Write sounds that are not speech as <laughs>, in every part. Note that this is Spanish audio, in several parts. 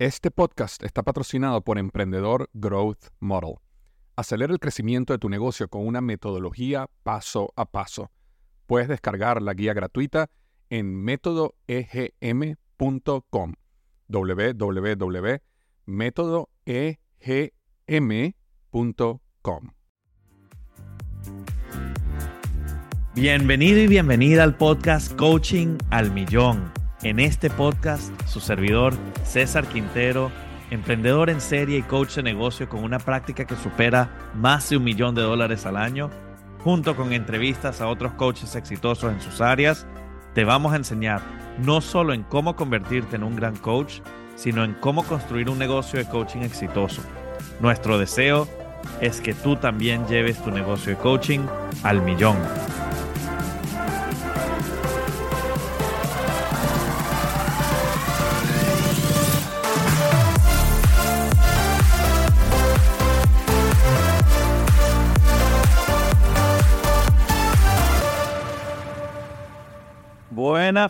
Este podcast está patrocinado por Emprendedor Growth Model. Acelera el crecimiento de tu negocio con una metodología paso a paso. Puedes descargar la guía gratuita en métodoegm.com www.métodoegm.com Bienvenido y bienvenida al podcast Coaching al Millón. En este podcast, su servidor César Quintero, emprendedor en serie y coach de negocio con una práctica que supera más de un millón de dólares al año, junto con entrevistas a otros coaches exitosos en sus áreas, te vamos a enseñar no solo en cómo convertirte en un gran coach, sino en cómo construir un negocio de coaching exitoso. Nuestro deseo es que tú también lleves tu negocio de coaching al millón.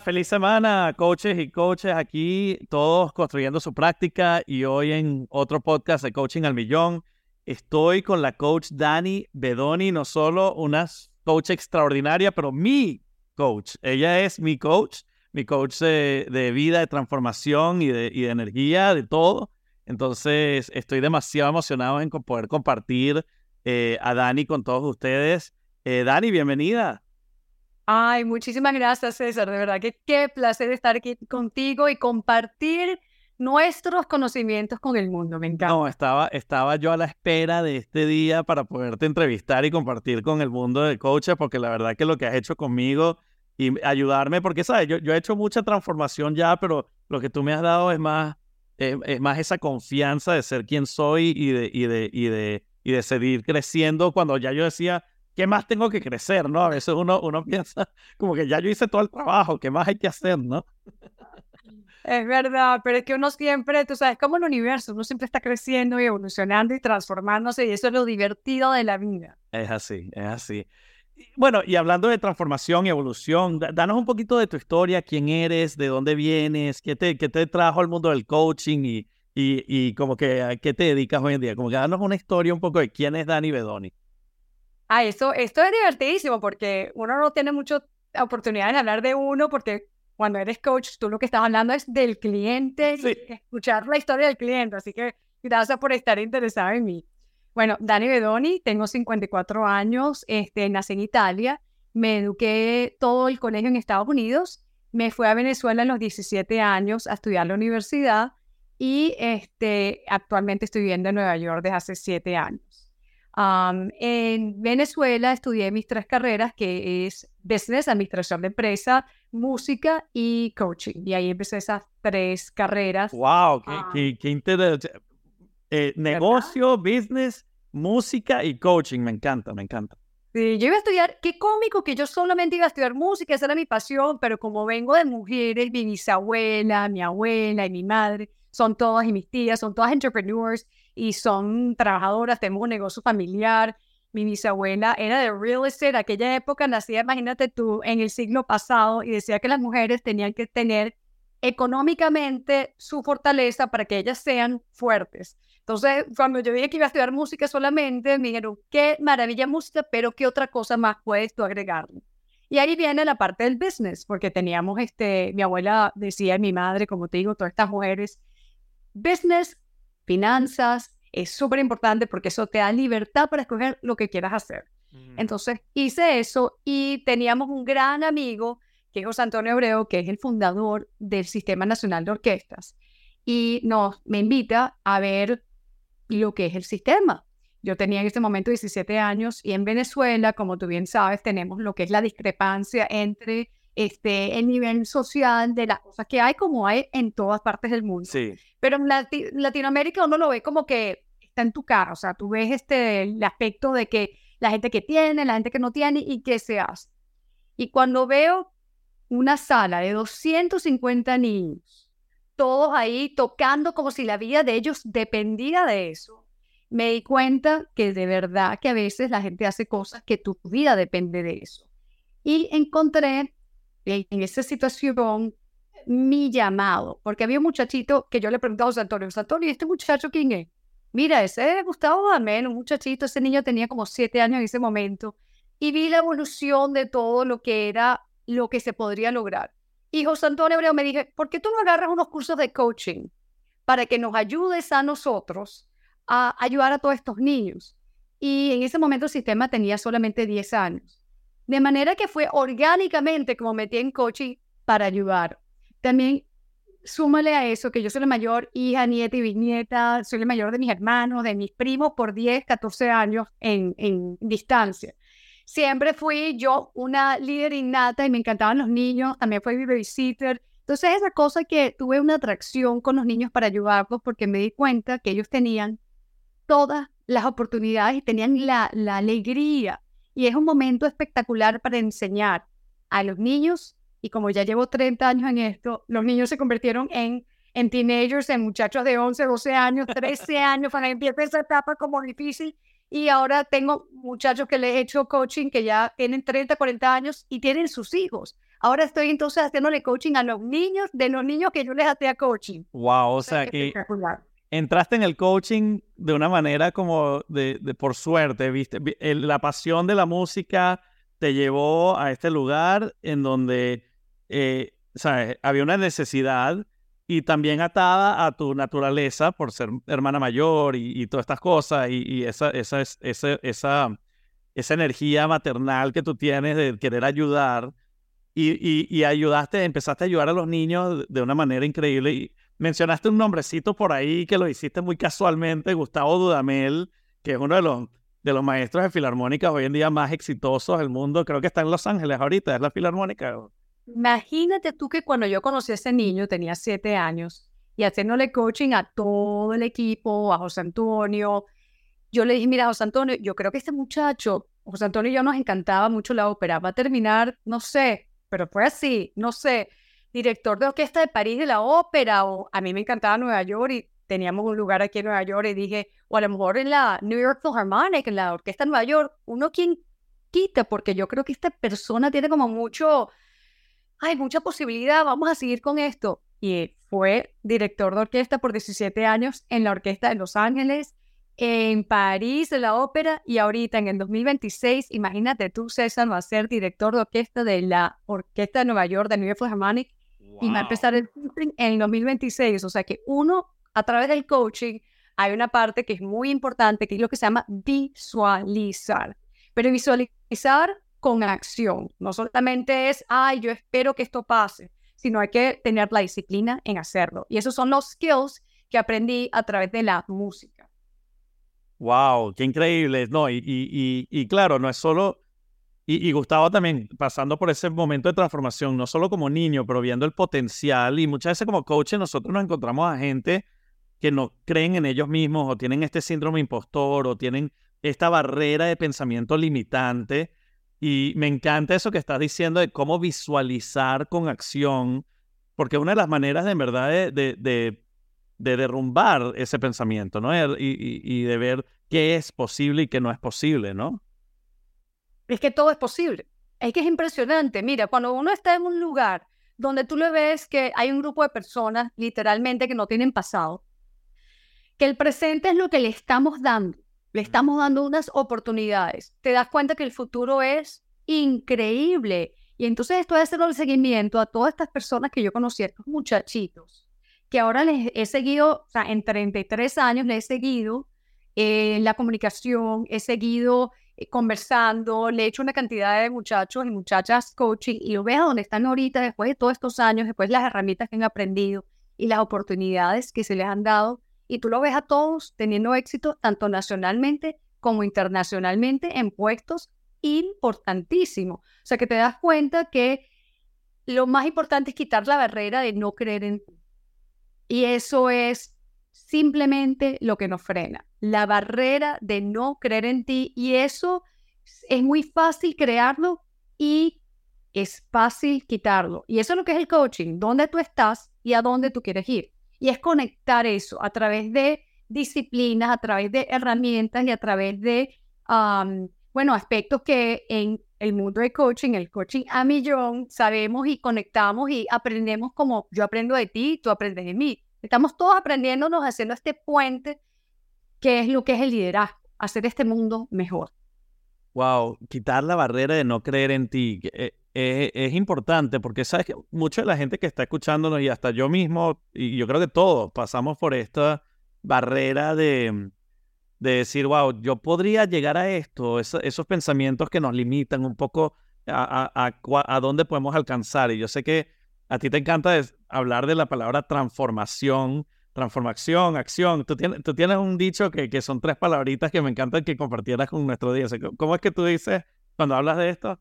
Feliz semana, coaches y coaches aquí, todos construyendo su práctica y hoy en otro podcast de Coaching al Millón. Estoy con la coach Dani Bedoni, no solo una coach extraordinaria, pero mi coach. Ella es mi coach, mi coach de, vida, de transformación y de, y de, energía, de todo. Entonces, estoy demasiado emocionado en poder compartir eh, a Dani con todos ustedes. Eh, Dani, bienvenida. Ay, muchísimas gracias, César. De verdad que qué placer estar aquí contigo y compartir nuestros conocimientos con el mundo. Me encanta. No, estaba, estaba yo a la espera de este día para poderte entrevistar y compartir con el mundo de coaches, porque la verdad que lo que has hecho conmigo y ayudarme, porque sabes, yo, yo he hecho mucha transformación ya, pero lo que tú me has dado es más, es, más esa confianza de ser quien soy y de, y de, y de, y de seguir creciendo cuando ya yo decía, ¿qué más tengo que crecer, no? A veces uno, uno <laughs> piensa como que ya yo hice todo el trabajo, ¿qué más hay que hacer, no? Es verdad, pero es que uno siempre, tú sabes, como el universo, uno siempre está creciendo y evolucionando y transformándose y eso es lo divertido de la vida. Es así, es así. Bueno, y hablando de transformación y evolución, danos un poquito de tu historia, quién eres, de dónde vienes, qué te, qué te trajo al mundo del coaching y, y, y como que a qué te dedicas hoy en día. Como que danos una historia un poco de quién es Dani Bedoni. Ah, esto, esto es divertidísimo porque uno no tiene mucha oportunidad de hablar de uno porque cuando eres coach, tú lo que estás hablando es del cliente, escuchar la historia del cliente. Así que gracias por estar interesado en mí. Bueno, Dani Bedoni, tengo 54 años, este, nací en Italia, me eduqué todo el colegio en Estados Unidos, me fui a Venezuela a los 17 años a estudiar la universidad y este, actualmente estoy viviendo en Nueva York desde hace 7 años en Venezuela estudié mis tres carreras, que es Business, Administración de Empresa, Música y Coaching. Y ahí empecé esas tres carreras. ¡Wow! ¡Qué, qué, interesante! Eh, negocio, business, música y coaching. Me encanta, me encanta. Sí, yo iba a estudiar, qué cómico que yo solamente iba a estudiar música, esa era mi pasión, pero como vengo de mujeres, mi bisabuela, mi abuela y mi madre, son todas y mis tías, son todas entrepreneurs y son trabajadoras, tenemos un negocio familiar. Mi bisabuela era de real estate, aquella época nacía, imagínate tú, en el siglo pasado y decía que las mujeres tenían que tener económicamente su fortaleza para que ellas sean fuertes. Entonces, cuando yo dije que iba a estudiar música solamente, me dijeron, qué maravilla música, pero qué otra cosa más puedes tú agregarle. Y ahí viene la parte del business, porque teníamos, este, mi abuela decía, mi madre, como te digo, todas estas mujeres, business finanzas, es súper importante porque eso te da libertad para escoger lo que quieras hacer. Mm. Entonces hice eso y teníamos un gran amigo que es José Antonio Abreu, que es el fundador del Sistema Nacional de Orquestas, y nos me invita a ver lo que es el sistema. Yo tenía en ese momento 17 años y en Venezuela, como tú bien sabes, tenemos lo que es la discrepancia entre este, el nivel social de las cosas que hay, como hay en todas partes del mundo. Sí. Pero en Latinoamérica uno lo ve como que está en tu cara, o sea, tú ves este, el aspecto de que la gente que tiene, la gente que no tiene y qué se hace. Y cuando veo una sala de 250 niños, todos ahí tocando como si la vida de ellos dependía de eso, me di cuenta que de verdad que a veces la gente hace cosas que tu vida depende de eso. Y encontré en esa situación mi llamado, porque había un muchachito que yo le preguntaba a José Antonio, José Antonio, ¿y este muchacho quién es? Mira, ese es Gustavo Damén, un muchachito, ese niño tenía como siete años en ese momento, y vi la evolución de todo lo que era, lo que se podría lograr. Y José Antonio Abreu me dije, ¿por qué tú no agarras unos cursos de coaching para que nos ayudes a nosotros a ayudar a todos estos niños? Y en ese momento el sistema tenía solamente 10 años. De manera que fue orgánicamente como metí en coaching para ayudar. También súmale a eso que yo soy la mayor hija, nieta y bisnieta, soy la mayor de mis hermanos, de mis primos por 10, 14 años en, distancia. Siempre fui yo una líder innata y me encantaban los niños, también fui babysitter. Entonces esa cosa que tuve una atracción con los niños para ayudarlos porque me di cuenta que ellos tenían todas las oportunidades y tenían la alegría y es un momento espectacular para enseñar a los niños. Y como ya llevo 30 años en esto, los niños se convirtieron en, en teenagers, en muchachos de 11, 12 años, 13 <laughs> años, cuando empieza esa etapa como difícil. Y ahora tengo muchachos que les he hecho coaching que ya tienen 30, 40 años y tienen sus hijos. Ahora estoy entonces haciéndole coaching a los niños de los niños que yo les hacía coaching. Wow, o sea, que entraste en el coaching de una manera como de, por suerte, ¿viste? La pasión de la música te llevó a este lugar en donde eh, había una necesidad y también atada a tu naturaleza por ser hermana mayor y, todas estas cosas y, esa, esa, esa, esa, esa energía maternal que tú tienes de querer ayudar y, y, ayudaste, empezaste a ayudar a los niños de una manera increíble. Y, Mencionaste un nombrecito por ahí que lo hiciste muy casualmente, Gustavo Dudamel, que es uno de los, de los maestros de filarmónica hoy en día más exitosos del mundo. Creo que está en Los Ángeles ahorita, es la filarmónica. Imagínate tú que cuando yo conocí a ese niño, tenía siete años, y haciéndole coaching a todo el equipo, a José Antonio, yo le dije, mira, José Antonio, yo creo que este muchacho, José Antonio y yo nos encantaba mucho la ópera, va a terminar, no sé, pero fue así, no sé, director de orquesta de París de la ópera, o a mí me encantaba Nueva York y teníamos un lugar aquí en Nueva York y dije, o a lo mejor en la New York Philharmonic, en la orquesta de Nueva York, uno quien quita, porque yo creo que esta persona tiene como mucho, hay mucha posibilidad, vamos a seguir con esto. Y fue director de orquesta por 17 años en la orquesta de Los Ángeles, en París de la ópera y ahorita en el 2026, imagínate tú, César, va a ser director de orquesta de la Orquesta de Nueva York, de New York Philharmonic, y va a empezar el coaching en el 2026. O sea que uno, a través del coaching, hay una parte que es muy importante, que es lo que se llama visualizar. Pero visualizar con acción. No solamente es, ay, yo espero que esto pase, sino hay que tener la disciplina en hacerlo. Y esos son los skills que aprendí a través de la música. Wow, qué increíble. No, y, y, y claro, no es solo y, Gustavo también pasando por ese momento de transformación, no solo como niño, pero viendo el potencial. Y muchas veces como coaches nosotros nos encontramos a gente que no creen en ellos mismos o tienen este síndrome impostor o tienen esta barrera de pensamiento limitante. Y me encanta eso que estás diciendo de cómo visualizar con acción, porque una de las maneras de en verdad de, de, de, derrumbar ese pensamiento, ¿no? Y, y, y de ver qué es posible y qué no es posible, ¿no? Es que todo es posible. Es que es impresionante. Mira, cuando uno está en un lugar donde tú le ves que hay un grupo de personas literalmente que no tienen pasado, que el presente es lo que le estamos dando, le estamos dando unas oportunidades, te das cuenta que el futuro es increíble. Y entonces estoy haciendo el seguimiento a todas estas personas que yo conocí, a estos muchachitos, que ahora les he seguido, o sea, en 33 años les he seguido en eh, la comunicación, he seguido conversando, le he hecho una cantidad de muchachos y muchachas coaching y lo veo donde están ahorita después de todos estos años, después de las herramientas que han aprendido y las oportunidades que se les han dado. Y tú lo ves a todos teniendo éxito tanto nacionalmente como internacionalmente en puestos importantísimos. O sea que te das cuenta que lo más importante es quitar la barrera de no creer en ti. Y eso es simplemente lo que nos frena, la barrera de no creer en ti. Y eso es muy fácil crearlo y es fácil quitarlo. Y eso es lo que es el coaching, dónde tú estás y a dónde tú quieres ir. Y es conectar eso a través de disciplinas, a través de herramientas y a través de, bueno, aspectos que en el mundo de coaching, el coaching a millón, sabemos y conectamos y aprendemos como yo aprendo de ti, tú aprendes de mí. Estamos todos aprendiéndonos, haciendo este puente que es lo que es el liderazgo, hacer este mundo mejor. Wow, quitar la barrera de no creer en ti eh, eh, es importante porque sabes que mucha de la gente que está escuchándonos y hasta yo mismo, y yo creo que todos pasamos por esta barrera de, de decir, wow, yo podría llegar a esto, esos pensamientos que nos limitan un poco a, a, a, dónde podemos alcanzar. Y yo sé que a ti te encanta hablar de la palabra transformación, transformación, acción. Tú tienes, tú tienes un dicho que, que son tres palabritas que me encantan que compartieras con nuestro día. ¿Cómo es que tú dices cuando hablas de esto?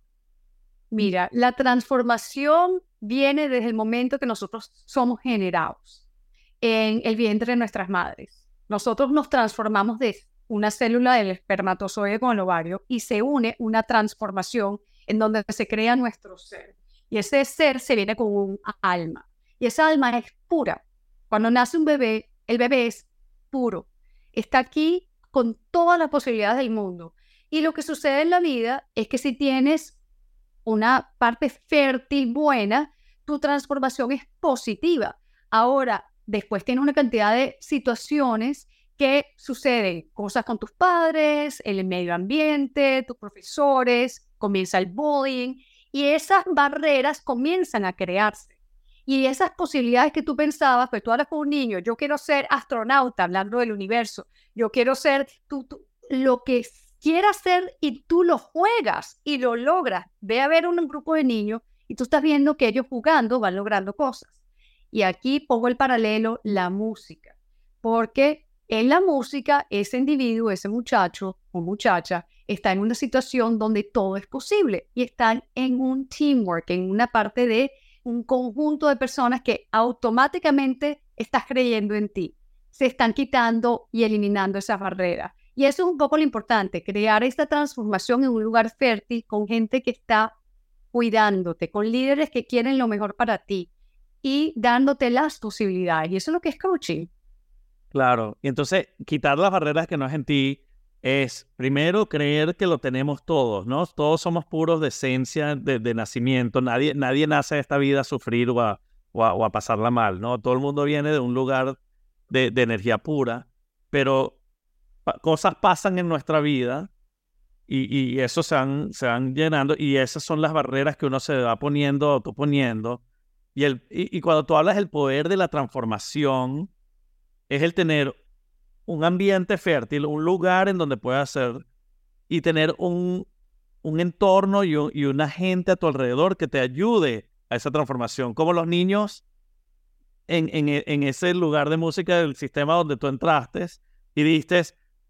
Mira, la transformación viene desde el momento que nosotros somos generados en el vientre de nuestras madres. Nosotros nos transformamos de una célula del espermatozoide con el ovario y se une una transformación en donde se crea nuestro ser. Y ese ser se viene con un alma. Y esa alma es pura. Cuando nace un bebé, el bebé es puro. Está aquí con todas las posibilidades del mundo. Y lo que sucede en la vida es que si tienes una parte fértil buena, tu transformación es positiva. Ahora, después tienes una cantidad de situaciones que suceden cosas con tus padres, el medio ambiente, tus profesores, comienza el bullying y esas barreras comienzan a crearse. Y esas posibilidades que tú pensabas, pues tú hablas con un niño, yo quiero ser astronauta, hablando del universo, yo quiero ser tú, lo que quieras ser y tú lo juegas y lo logras. Ve a ver un grupo de niños y tú estás viendo que ellos jugando van logrando cosas. Y aquí pongo el paralelo, la música, porque en la música, ese individuo, ese muchacho o muchacha, está en una situación donde todo es posible y están en un teamwork, en una parte de un conjunto de personas que automáticamente estás creyendo en ti. Se están quitando y eliminando esas barreras. Y eso es un poco lo importante, crear esta transformación en un lugar fértil con gente que está cuidándote, con líderes que quieren lo mejor para ti y dándote las posibilidades. Y eso es lo que es coaching. Claro, y entonces quitar las barreras que no es en ti es primero creer que lo tenemos todos, ¿no? Todos somos puros de esencia, de, nacimiento, nadie, nadie nace en esta vida a sufrir o a, o, pasarla mal, ¿no? Todo el mundo viene de un lugar de, energía pura, pero cosas pasan en nuestra vida y, y eso se van, se van llenando y esas son las barreras que uno se va poniendo, autoponiendo. Y, el, y, y cuando tú hablas del poder de la transformación, es el tener un ambiente fértil, un lugar en donde puedas hacer y tener un, un entorno y, y, una gente a tu alrededor que te ayude a esa transformación. Como los niños en, en, e, en ese lugar de música del sistema donde tú entraste y diste,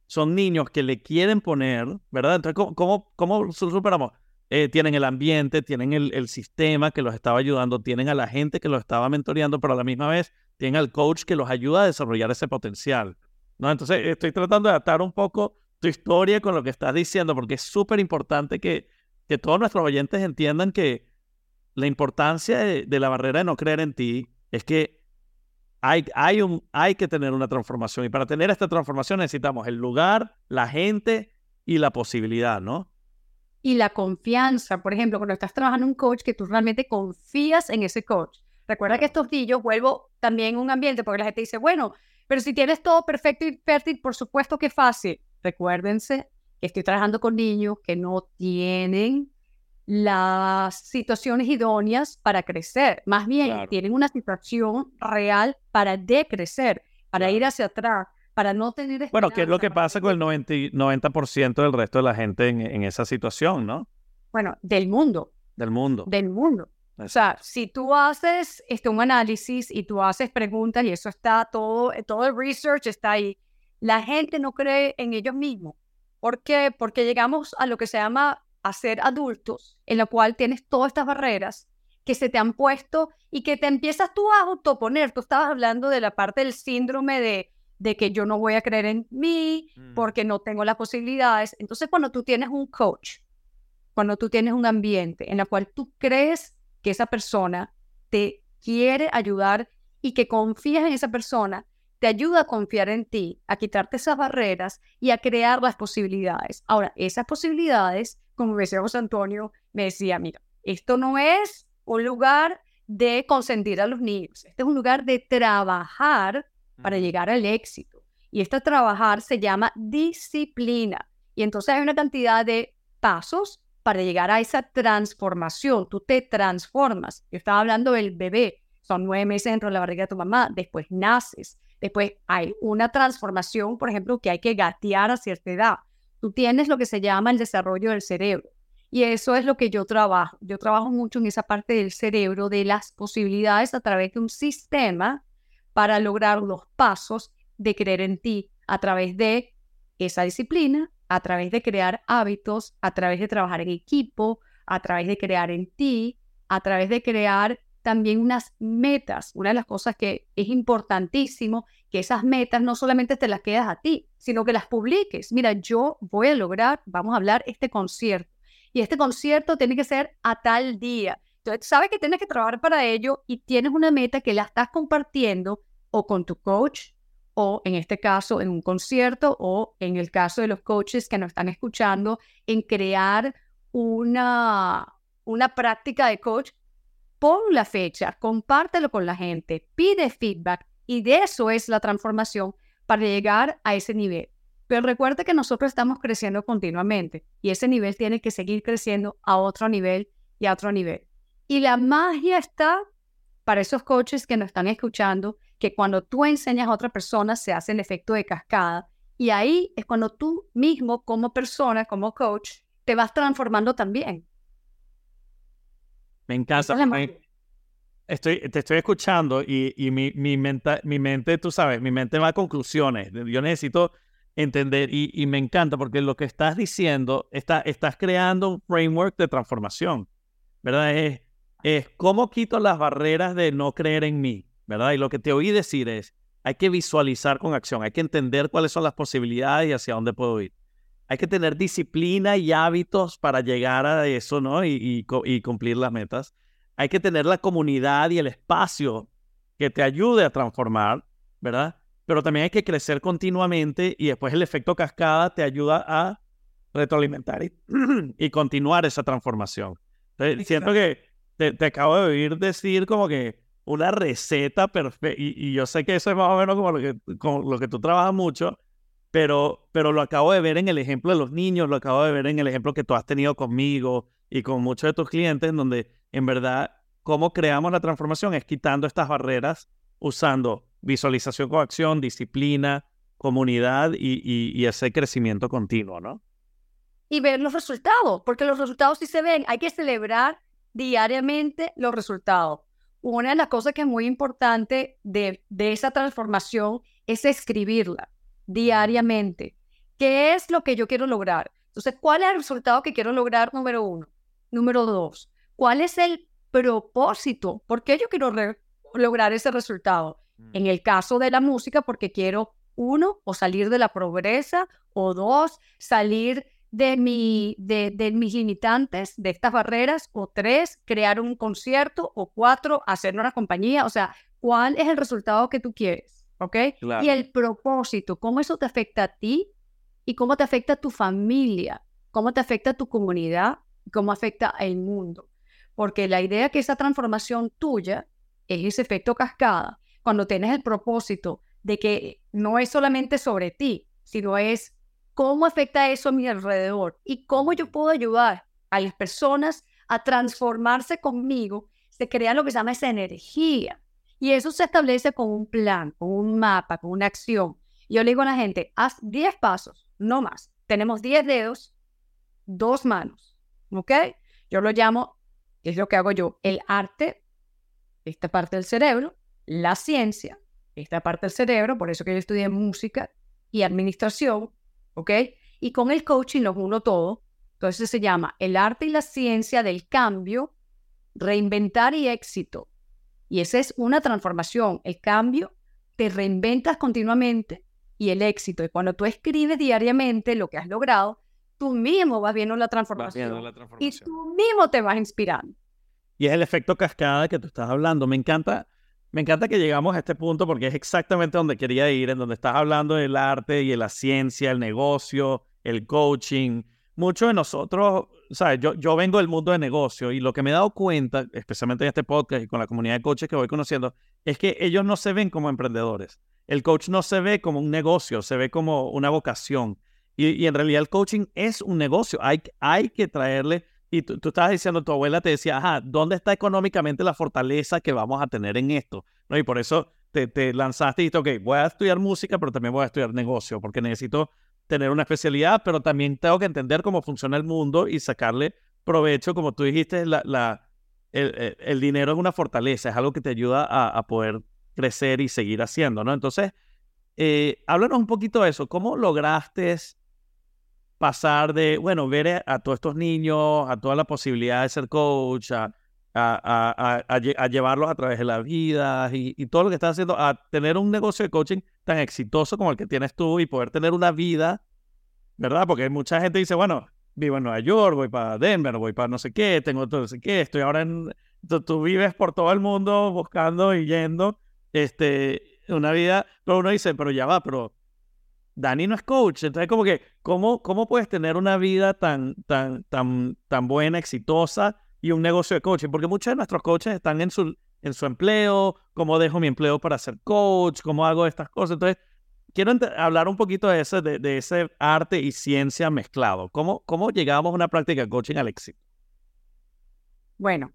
son niños que le quieren poner, ¿verdad? Entonces, ¿cómo, cómo, cómo superamos? Eh, tienen el ambiente, tienen el, el, sistema que los estaba ayudando, tienen a la gente que los estaba mentoreando, pero a la misma vez tienen al coach que los ayuda a desarrollar ese potencial. ¿No? Entonces, estoy tratando de adaptar un poco tu historia con lo que estás diciendo, porque es súper importante que, que todos nuestros oyentes entiendan que la importancia de, la barrera de no creer en ti es que hay, hay, un, hay que tener una transformación. Y para tener esta transformación necesitamos el lugar, la gente y la posibilidad, ¿no? Y la confianza. Por ejemplo, cuando estás trabajando en un coach, que tú realmente confías en ese coach. Recuerda que estos días vuelvo también a un ambiente, porque la gente dice, bueno, pero si tienes todo perfecto y fértil, por supuesto que es fácil. Recuérdense que estoy trabajando con niños que no tienen las situaciones idóneas para crecer. Más bien, tienen una situación real para decrecer, para ir hacia atrás, para no tener... Bueno, ¿qué es lo que pasa con el 90%, 90 del resto de la gente en, en, esa situación, no? Bueno, del mundo. Del mundo. Del mundo. O sea, si tú haces este, un análisis y tú haces preguntas y eso está todo, eh, todo el research está ahí, la gente no cree en ellos mismos. ¿Por qué? Porque llegamos a lo que se llama a ser adultos, en lo cual tienes todas estas barreras que se te han puesto y que te empiezas tú a autoponer. Tú estabas hablando de la parte del síndrome de, de que yo no voy a creer en mí Mm. porque no tengo las posibilidades. Entonces, cuando tú tienes un coach, cuando tú tienes un ambiente en el cual tú crees que esa persona te quiere ayudar y que confías en esa persona, te ayuda a confiar en ti, a quitarte esas barreras y a crear las posibilidades. Ahora, esas posibilidades, como me decía José Antonio, me decía, mira, esto no es un lugar de consentir a los niños, este es un lugar de trabajar para llegar al éxito. Y este trabajar se llama disciplina. Y entonces hay una cantidad de pasos para llegar a esa transformación. Tú te transformas. Yo estaba hablando del bebé. Son nueve meses dentro de la barriga de tu mamá. Después naces. Después hay una transformación, por ejemplo, que hay que gatear a cierta edad. Tú tienes lo que se llama el desarrollo del cerebro. Y eso es lo que yo trabajo. Yo trabajo mucho en esa parte del cerebro, de las posibilidades a través de un sistema para lograr los pasos de creer en ti a través de esa disciplina, a través de crear hábitos, a través de trabajar en equipo, a través de crear en ti, a través de crear también unas metas. Una de las cosas que es importantísimo, que esas metas no solamente te las quedas a ti, sino que las publiques. Mira, yo voy a lograr, vamos a hablar este concierto. Y este concierto tiene que ser a tal día. Entonces, sabes que tienes que trabajar para ello y tienes una meta que la estás compartiendo o con tu coach o en este caso en un concierto o en el caso de los coaches que nos están escuchando en crear una, una práctica de coach. Pon la fecha, compártelo con la gente, pide feedback y de eso es la transformación para llegar a ese nivel. Pero recuerda que nosotros estamos creciendo continuamente y ese nivel tiene que seguir creciendo a otro nivel y a otro nivel. Y la magia está para esos coaches que nos están escuchando, que cuando tú enseñas a otra persona se hace el efecto de cascada. Y ahí es cuando tú mismo, como persona, como coach, te vas transformando también. Me encanta. Es. Estoy, te estoy escuchando y, y mi, mi, menta- mi mente, tú sabes, mi mente va a conclusiones. Yo necesito entender y, y me encanta porque lo que estás diciendo, está, estás creando un framework de transformación, ¿verdad? Es, es cómo quito las barreras de no creer en mí, ¿verdad? Y lo que te oí decir es, hay que visualizar con acción, hay que entender cuáles son las posibilidades y hacia dónde puedo ir. Hay que tener disciplina y hábitos para llegar a eso, ¿no? Y, y cumplir las metas hay que tener la comunidad y el espacio que te ayude a transformar, ¿verdad? Pero también hay que crecer continuamente y después el efecto cascada te ayuda a retroalimentar y, <clears throat> y continuar esa transformación. Entonces, siento que te, te acabo de oír decir como que una receta perfecta y, y yo sé que eso es más o menos como lo que, como lo que tú trabajas mucho, pero, pero lo acabo de ver en el ejemplo de los niños, lo acabo de ver en el ejemplo que tú has tenido conmigo y con muchos de tus clientes, en donde en verdad cómo creamos la transformación es quitando estas barreras usando visualización con acción, disciplina, comunidad y, y, y ese crecimiento continuo, ¿no? Y ver los resultados, porque los resultados sí se ven. Hay que celebrar diariamente los resultados. Una de las cosas que es muy importante de, de esa transformación es escribirla diariamente. ¿Qué es lo que yo quiero lograr? Entonces, ¿cuál es el resultado que quiero lograr? Número uno. Número dos, ¿cuál es el propósito? ¿Por qué yo quiero lograr ese resultado? En el caso de la música, porque quiero, uno, o salir de la pobreza, o dos, salir de, mi, de, de mis limitantes, de estas barreras, o tres, crear un concierto, o cuatro, hacer una compañía. O sea, ¿cuál es el resultado que tú quieres? ¿Ok? Claro. Y el propósito, cómo eso te afecta a ti y cómo te afecta a tu familia, cómo te afecta a tu comunidad, cómo afecta al mundo. Porque la idea que esa transformación tuya es ese efecto cascada, cuando tienes el propósito de que no es solamente sobre ti, sino es cómo afecta eso a mi alrededor y cómo yo puedo ayudar a las personas a transformarse conmigo, se crea lo que se llama esa energía. Y eso se establece con un plan, con un mapa, con una acción. Yo le digo a la gente, haz 10 pasos, no más. Tenemos 10 dedos, dos manos, ¿ok? Yo lo llamo, es lo que hago yo, el arte, esta parte del cerebro, la ciencia, esta parte del cerebro, por eso que yo estudié música y administración, ¿ok? Y con el coaching los uno todo. Entonces se llama el arte y la ciencia del cambio reinventar y éxito. Y esa es una transformación. El cambio, te reinventas continuamente y el éxito. Y cuando tú escribes diariamente lo que has logrado, tú mismo vas viendo la transformación. Y tú mismo te vas inspirando. Y es el efecto cascada que tú estás hablando. Me encanta, me encanta que llegamos a este punto porque es exactamente donde quería ir, en donde estás hablando del arte y de la ciencia, el negocio, el coaching. Muchos de nosotros, ¿sabes? Yo, yo vengo del mundo de negocio y lo que me he dado cuenta, especialmente en este podcast y con la comunidad de coaches que voy conociendo, es que ellos no se ven como emprendedores. El coach no se ve como un negocio, se ve como una vocación. Y, en realidad el coaching es un negocio. Hay, hay que traerle, y tú, estabas diciendo, tu abuela te decía, ajá, ¿dónde está económicamente la fortaleza que vamos a tener en esto? ¿No? Y por eso te, te lanzaste y dijiste, ok, voy a estudiar música, pero también voy a estudiar negocio, porque necesito tener una especialidad, pero también tengo que entender cómo funciona el mundo y sacarle provecho, como tú dijiste, la, la el, el, dinero es una fortaleza, es algo que te ayuda a, a poder crecer y seguir haciendo, ¿no? Entonces, eh, háblanos un poquito de eso, ¿cómo lograste pasar de, bueno, ver a, todos estos niños, a toda la posibilidad de ser coach, a, a, a llevarlos a través de la vida y, todo lo que estás haciendo, a tener un negocio de coaching tan exitoso como el que tienes tú y poder tener una vida, ¿verdad? Porque mucha gente dice, bueno, vivo en Nueva York, voy para Denver, voy para no sé qué, tengo todo no sé qué, estoy ahora en... Tú, vives por todo el mundo buscando y yendo, este, una vida, pero uno dice, pero ya va, pero Dani no es coach. Entonces, como que, ¿cómo, cómo puedes tener una vida tan, tan, tan, tan buena, exitosa y un negocio de coaching? Porque muchos de nuestros coaches están en su, en su empleo, cómo dejo mi empleo para ser coach, cómo hago estas cosas. Entonces, quiero hablar un poquito de ese, de, de, ese arte y ciencia mezclado. ¿Cómo, ¿Cómo llegamos a una práctica de coaching al éxito? Bueno,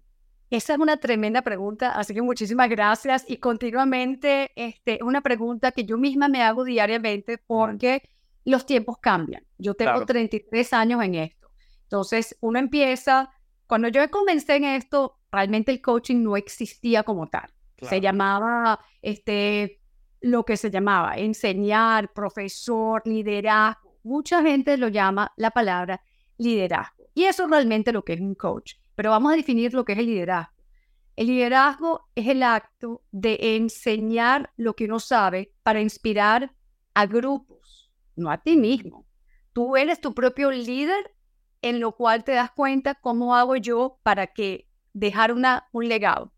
esa es una tremenda pregunta, así que muchísimas gracias y continuamente este, es una pregunta que yo misma me hago diariamente porque los tiempos cambian. Yo tengo 33 años en esto. Entonces, uno empieza, cuando yo comencé en esto, realmente el coaching no existía como tal. Se llamaba, este, lo que se llamaba enseñar, profesor, liderazgo. Mucha gente lo llama la palabra liderazgo. Y eso es realmente lo que es un coach. Pero vamos a definir lo que es el liderazgo. El liderazgo es el acto de enseñar lo que uno sabe para inspirar a grupos, no a ti mismo. Tú eres tu propio líder en lo cual te das cuenta cómo hago yo para que dejar una, un legado.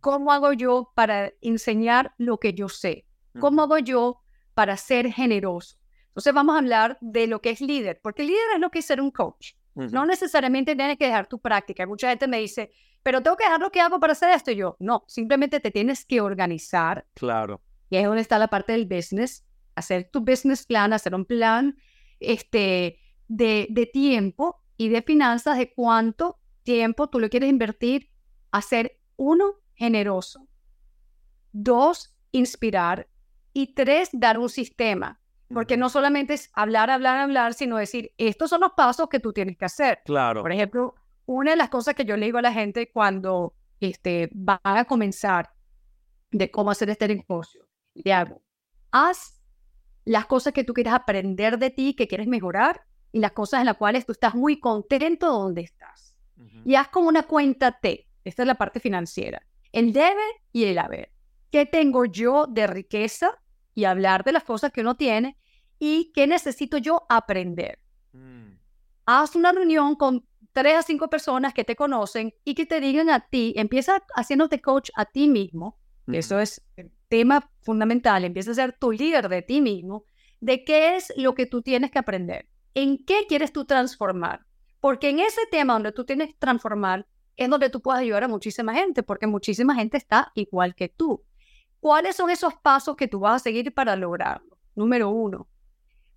¿Cómo hago yo para enseñar lo que yo sé? ¿Cómo hago yo para ser generoso? Entonces vamos a hablar de lo que es líder, porque líder es lo que es ser un coach. No necesariamente tienes que dejar tu práctica. Mucha gente me dice, pero tengo que dejar lo que hago para hacer esto. Y yo, no, simplemente te tienes que organizar. Claro. Y ahí es donde está la parte del business. Hacer tu business plan, hacer un plan este, de, de tiempo y de finanzas, de cuánto tiempo tú le quieres invertir a ser, uno, generoso. Dos, inspirar. Y tres, dar un sistema. Porque no solamente es hablar, hablar, hablar, sino decir, estos son los pasos que tú tienes que hacer. Claro. Por ejemplo, una de las cosas que yo le digo a la gente cuando este, van a comenzar de cómo hacer este negocio, le hago, haz las cosas que tú quieres aprender de ti, que quieres mejorar, y las cosas en las cuales tú estás muy contento donde estás. Y haz como una cuenta T. Esta es la parte financiera. El debe y el haber. ¿Qué tengo yo de riqueza? y hablar de las cosas que uno tiene y qué necesito yo aprender. Mm. Haz una reunión con tres a cinco personas que te conocen y que te digan a ti, empieza haciéndote coach a ti mismo, eso es el tema fundamental, empieza a ser tu líder de ti mismo, de qué es lo que tú tienes que aprender, en qué quieres tú transformar, porque en ese tema donde tú tienes que transformar es donde tú puedes ayudar a muchísima gente, porque muchísima gente está igual que tú. ¿Cuáles son esos pasos que tú vas a seguir para lograrlo? Número uno,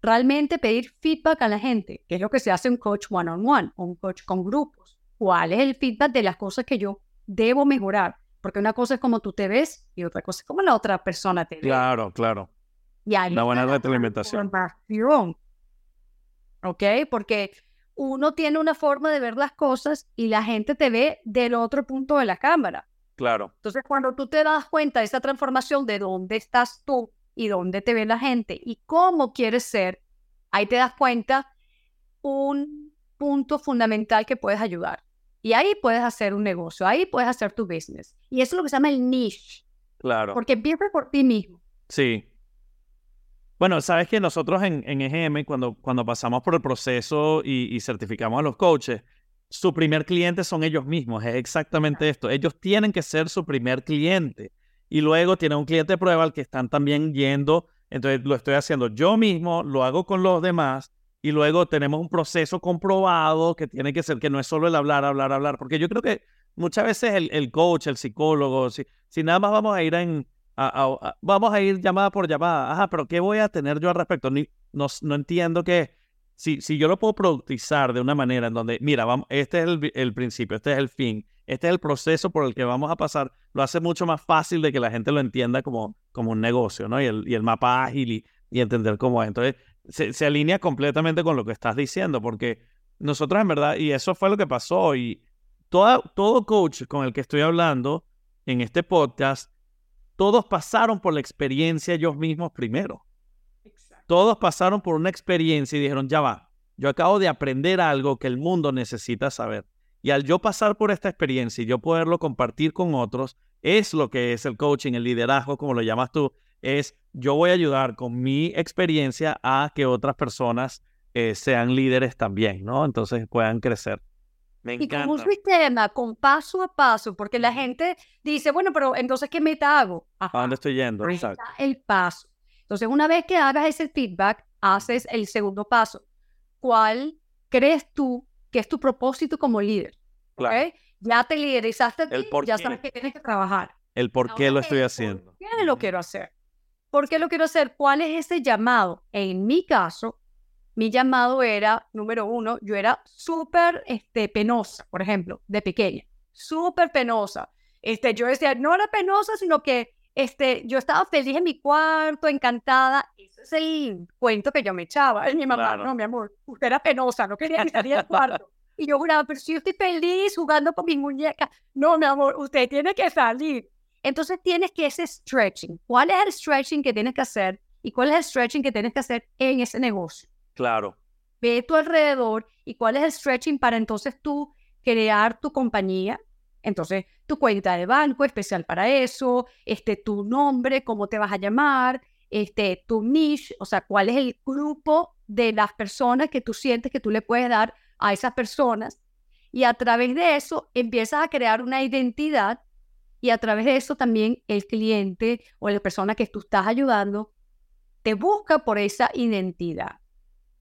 realmente pedir feedback a la gente, que es lo que se hace un coach one-on-one o un coach con grupos. ¿Cuál es el feedback de las cosas que yo debo mejorar? Porque una cosa es como tú te ves y otra cosa es como la otra persona te ve. Claro, claro. Y hay una buena retroalimentación. ¿Ok? Porque uno tiene una forma de ver las cosas y la gente te ve del otro punto de la cámara. Claro. Entonces, cuando tú te das cuenta de esa transformación de dónde estás tú y dónde te ve la gente y cómo quieres ser, ahí te das cuenta un punto fundamental que puedes ayudar. Y ahí puedes hacer un negocio, ahí puedes hacer tu business. Y eso es lo que se llama el niche. Claro. Porque empieza por ti mismo. Sí. Bueno, sabes que nosotros en, en EGM, cuando, cuando pasamos por el proceso y, y certificamos a los coaches, su primer cliente son ellos mismos. Es exactamente esto. Ellos tienen que ser su primer cliente. Y luego tienen un cliente de prueba al que están también yendo. Entonces lo estoy haciendo yo mismo, lo hago con los demás. Y luego tenemos un proceso comprobado que tiene que ser que no es solo el hablar, hablar, hablar. Porque yo creo que muchas veces el, el coach, el psicólogo, si, si nada más vamos a ir en, vamos a ir llamada por llamada. Ajá, pero ¿qué voy a tener yo al respecto? Ni, no, no entiendo que si, si yo lo puedo productizar de una manera en donde, mira, vamos, este es el, el, principio, este es el fin, este es el proceso por el que vamos a pasar, lo hace mucho más fácil de que la gente lo entienda como, como un negocio, ¿no? Y el, y el mapa ágil y, y entender cómo es. Entonces, se, se, alinea completamente con lo que estás diciendo, porque nosotros en verdad, y eso fue lo que pasó, y toda, todo coach con el que estoy hablando en este podcast, todos pasaron por la experiencia ellos mismos primero. Exacto. Todos pasaron por una experiencia y dijeron, ya va, yo acabo de aprender algo que el mundo necesita saber. Y al yo pasar por esta experiencia y yo poderlo compartir con otros, es lo que es el coaching, el liderazgo, como lo llamas tú, es yo voy a ayudar con mi experiencia a que otras personas eh, sean líderes también, ¿no? Entonces puedan crecer. Me encanta. Y como un sistema, con paso a paso, porque la gente dice, bueno, pero entonces, ¿qué meta hago? Ajá. ¿A dónde estoy yendo? Exacto. El paso. Entonces, una vez que hagas ese feedback, haces el segundo paso. ¿Cuál crees tú que es tu propósito como líder? Claro. ¿Okay? Ya te liderizaste a ti, ya sabes que tienes que trabajar. El por qué Ahora, lo estoy haciendo. ¿Por qué lo quiero hacer? ¿Por qué lo quiero hacer? ¿Cuál es ese llamado? En mi caso, mi llamado era, número uno, yo era súper este, penosa, por ejemplo, de pequeña, súper penosa. Este, yo decía, no era penosa, sino que este, yo estaba feliz en mi cuarto, encantada. Ese es el cuento que yo me echaba. Y mi mamá, claro. no, mi amor, usted era penosa, no quería que saliera del cuarto. Y yo juraba, pero si yo estoy feliz jugando con mi muñeca. No, mi amor, usted tiene que salir. Entonces tienes que ese stretching. ¿Cuál es el stretching que tienes que hacer? ¿Y cuál es el stretching que tienes que hacer en ese negocio? Claro. Ve tu alrededor y cuál es el stretching para entonces tú crear tu compañía. Entonces, tu cuenta de banco especial para eso, este, tu nombre, cómo te vas a llamar, este, tu niche, o sea, cuál es el grupo de las personas que tú sientes que tú le puedes dar a esas personas. Y a través de eso empiezas a crear una identidad y a través de eso también el cliente o la persona que tú estás ayudando te busca por esa identidad.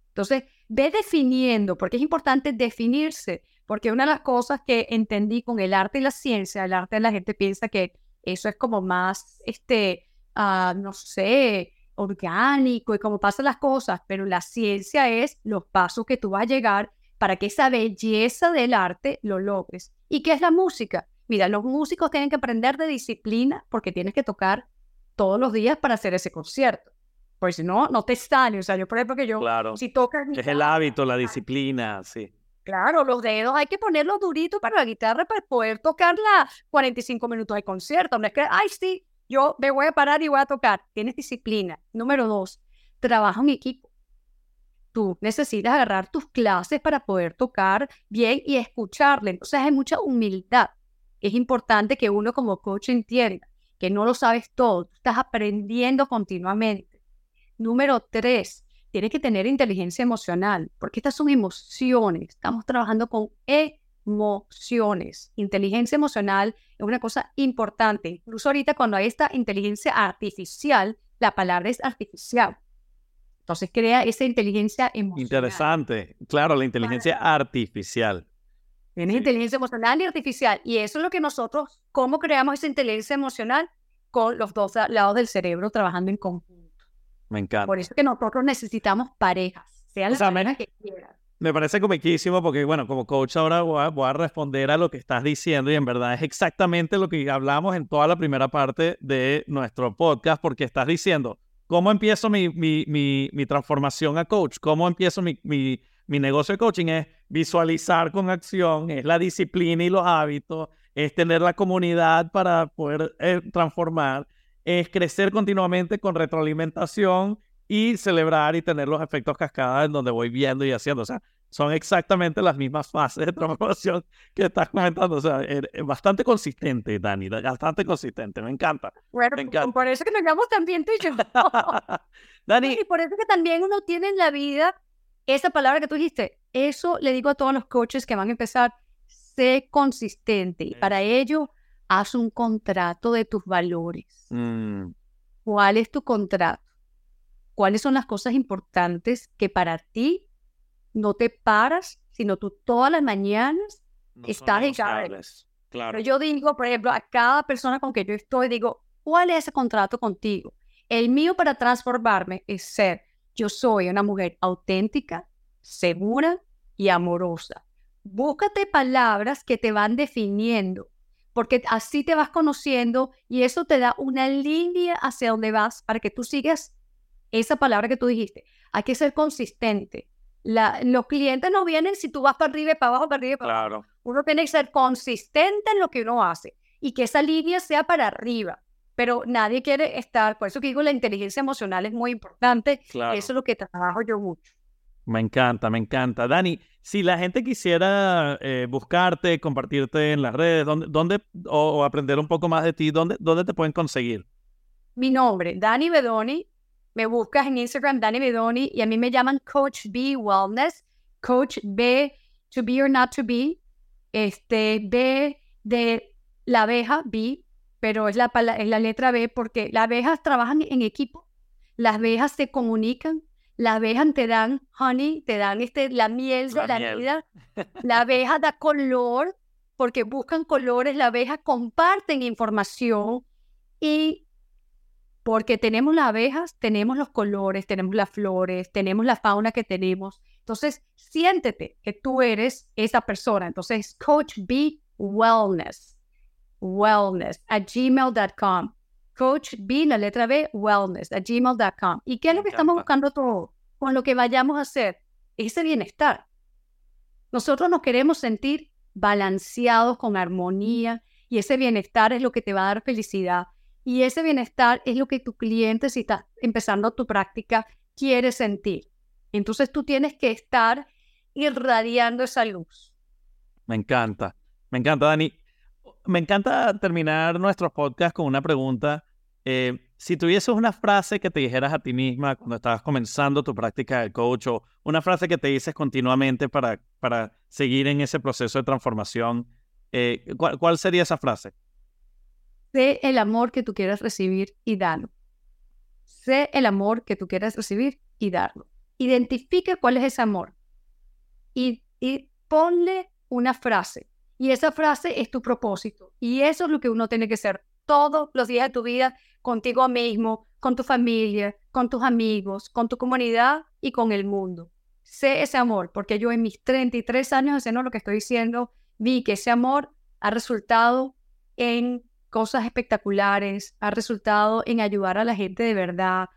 Entonces, ve definiendo, porque es importante definirse, porque una de las cosas que entendí con el arte y la ciencia, el arte la gente piensa que eso es como más, este, uh, no sé, orgánico y cómo pasan las cosas, pero la ciencia es los pasos que tú vas a llegar para que esa belleza del arte lo logres. ¿Y qué es la música? Mira, los músicos tienen que aprender de disciplina porque tienes que tocar todos los días para hacer ese concierto. Porque si no, no te sale. O sea, yo por ejemplo que yo, claro. si tocas... Es el hábito, la disciplina, sí. Claro, los dedos hay que ponerlos duritos para la guitarra para poder tocarla 45 minutos de concierto. No es que, ay, sí, yo me voy a parar y voy a tocar. Tienes disciplina. Número dos, trabaja en equipo. Tú necesitas agarrar tus clases para poder tocar bien y escucharle. Entonces hay mucha humildad. Es importante que uno como coach entienda que no lo sabes todo, tú estás aprendiendo continuamente. Número tres, tienes que tener inteligencia emocional, porque estas son emociones. Estamos trabajando con emociones. Inteligencia emocional es una cosa importante. Incluso ahorita cuando hay esta inteligencia artificial, la palabra es artificial. Entonces crea esa inteligencia emocional. Interesante. Claro, la inteligencia artificial. Tienes sí. inteligencia emocional y artificial. Y eso es lo que nosotros, ¿cómo creamos esa inteligencia emocional? Con los dos lados del cerebro trabajando en conjunto. Me encanta. Por eso es que nosotros necesitamos parejas, sean las o sea, parejas que quieran. Me parece comiquísimo porque, bueno, como coach ahora voy a, voy a, responder a lo que estás diciendo y en verdad es exactamente lo que hablamos en toda la primera parte de nuestro podcast porque estás diciendo, ¿cómo empiezo mi, mi, mi, mi transformación a coach? ¿Cómo empiezo mi, mi, negocio de coaching? Es visualizar con acción, es la disciplina y los hábitos, es tener la comunidad para poder eh, transformar es crecer continuamente con retroalimentación y celebrar y tener los efectos cascada en donde voy viendo y haciendo. O sea, son exactamente las mismas <laughs> fases de transformación que estás comentando. O sea, er, es bastante consistente, Dani, bastante consistente. Me encanta. Bueno, me encanta. por eso que nos llamamos también tú y yo. <laughs> Dani. Y por eso que también uno tiene en la vida esa palabra que tú dijiste. Eso le digo a todos los coaches que van a empezar, sé consistente. Y para ello, haz un contrato de tus valores. Mm, ¿Cuál es tu contrato? ¿Cuáles son las cosas importantes que para ti no te paras, sino tú todas las mañanas no Estás en Claro. Pero yo digo, por ejemplo, a cada persona con que yo estoy, digo, ¿cuál es ese contrato contigo? El mío para transformarme es ser, yo soy una mujer auténtica, segura y amorosa. Búscate palabras que te van definiendo, porque así te vas conociendo y eso te da una línea hacia donde vas para que tú sigas esa palabra que tú dijiste. Hay que ser consistente. La- los clientes no vienen si tú vas para arriba y para abajo, para arriba y para abajo. Uno tiene que ser consistente en lo que uno hace y que esa línea sea para arriba. Pero nadie quiere estar, por eso que digo, la inteligencia emocional es muy importante. Claro. Eso es lo que trabajo yo mucho. Me encanta, me encanta. Dani, si la gente quisiera eh, buscarte, compartirte en las redes, ¿dónde, dónde o, o aprender un poco más de ti, ¿dónde, dónde te pueden conseguir? Mi nombre, Dani Bedoni. Me buscas en Instagram, Dani Bedoni, y a mí me llaman Coach B Wellness. Coach B, to be or not to be. Este, B de la abeja, B, pero es la, pala- es la letra B porque las abejas trabajan en equipo. Las abejas se comunican. Las abejas te dan honey, te dan este, la miel de La la miel. vida. <laughs> La abeja da color porque buscan colores. La abeja comparten información y porque tenemos las abejas, tenemos los colores, tenemos las flores, tenemos la fauna que tenemos. Entonces, siéntete que tú eres esa persona. Entonces, Coach B Wellness, wellness, a gmail.com. Coach B, la letra B, wellness, a gmail.com. ¿Y qué es lo que estamos buscando todo? Con lo que vayamos a hacer, ese bienestar. Nosotros nos queremos sentir balanceados, con armonía, y ese bienestar es lo que te va a dar felicidad. Y ese bienestar es lo que tu cliente, si está empezando tu práctica, quiere sentir. Entonces tú tienes que estar irradiando esa luz. Me encanta, me encanta, Dani. Me encanta terminar nuestros podcasts con una pregunta. Eh, si tuvieses una frase que te dijeras a ti misma cuando estabas comenzando tu práctica de coach o una frase que te dices continuamente para, para seguir en ese proceso de transformación, eh, ¿cuál, cuál sería esa frase? Sé el amor que tú quieras recibir y darlo. Sé el amor que tú quieras recibir y darlo. Identifique cuál es ese amor y, y ponle una frase. Y esa frase es tu propósito. Y eso es lo que uno tiene que hacer todos los días de tu vida contigo mismo, con tu familia, con tus amigos, con tu comunidad y con el mundo. Sé ese amor, porque yo en mis 33 años haciendo lo que estoy diciendo, vi que ese amor ha resultado en cosas espectaculares, ha resultado en ayudar a la gente de verdad.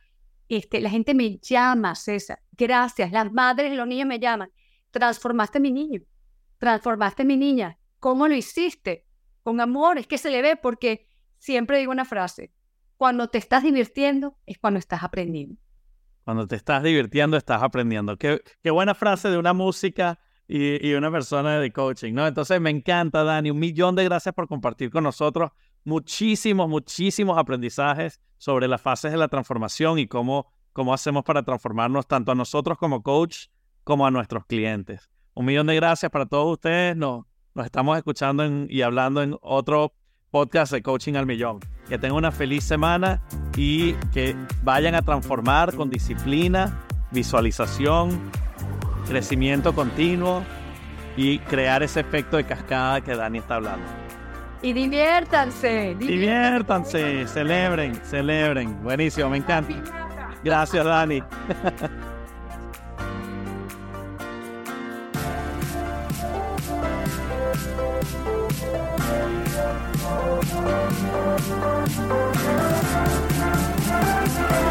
Este, la gente me llama, César, gracias. Las madres y los niños me llaman. Transformaste a mi niño, transformaste a mi niña. ¿Cómo lo hiciste? Con amor, es que se le ve porque siempre digo una frase, cuando te estás divirtiendo es cuando estás aprendiendo. Cuando te estás divirtiendo, estás aprendiendo. Qué, qué buena frase de una música y, y una persona de coaching, ¿no? Entonces me encanta, Dani. Un millón de gracias por compartir con nosotros muchísimos, muchísimos aprendizajes sobre las fases de la transformación y cómo, cómo hacemos para transformarnos tanto a nosotros como coach como a nuestros clientes. Un millón de gracias para todos ustedes. Nos, nos estamos escuchando en- y hablando en otro podcast de Coaching al Millón. Que tengan una feliz semana y que vayan a transformar con disciplina, visualización, crecimiento continuo y crear ese efecto de cascada que Dani está hablando. Y diviértanse. Diviértanse, celebren, celebren. Buenísimo, me encanta. Gracias, Dani. <laughs> Thank you.